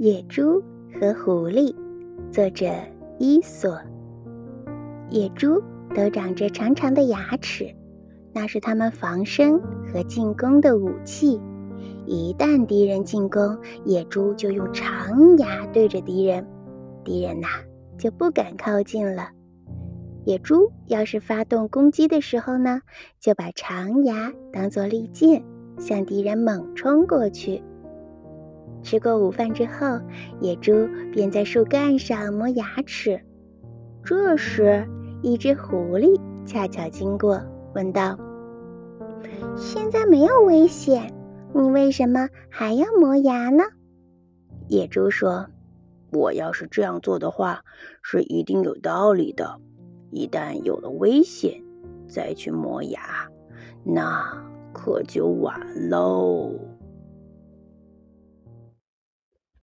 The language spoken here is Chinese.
野猪和狐狸，作者伊索。野猪都长着长长的牙齿，那是它们防身和进攻的武器。一旦敌人进攻，野猪就用长牙对着敌人，敌人呐就不敢靠近了。野猪要是发动攻击的时候呢，就把长牙当作利剑，向敌人猛冲过去。吃过午饭之后，野猪便在树干上磨牙齿。这时，一只狐狸恰巧经过，问道：“现在没有危险，你为什么还要磨牙呢？”野猪说：“我要是这样做的话，是一定有道理的。一旦有了危险，再去磨牙，那可就晚喽。”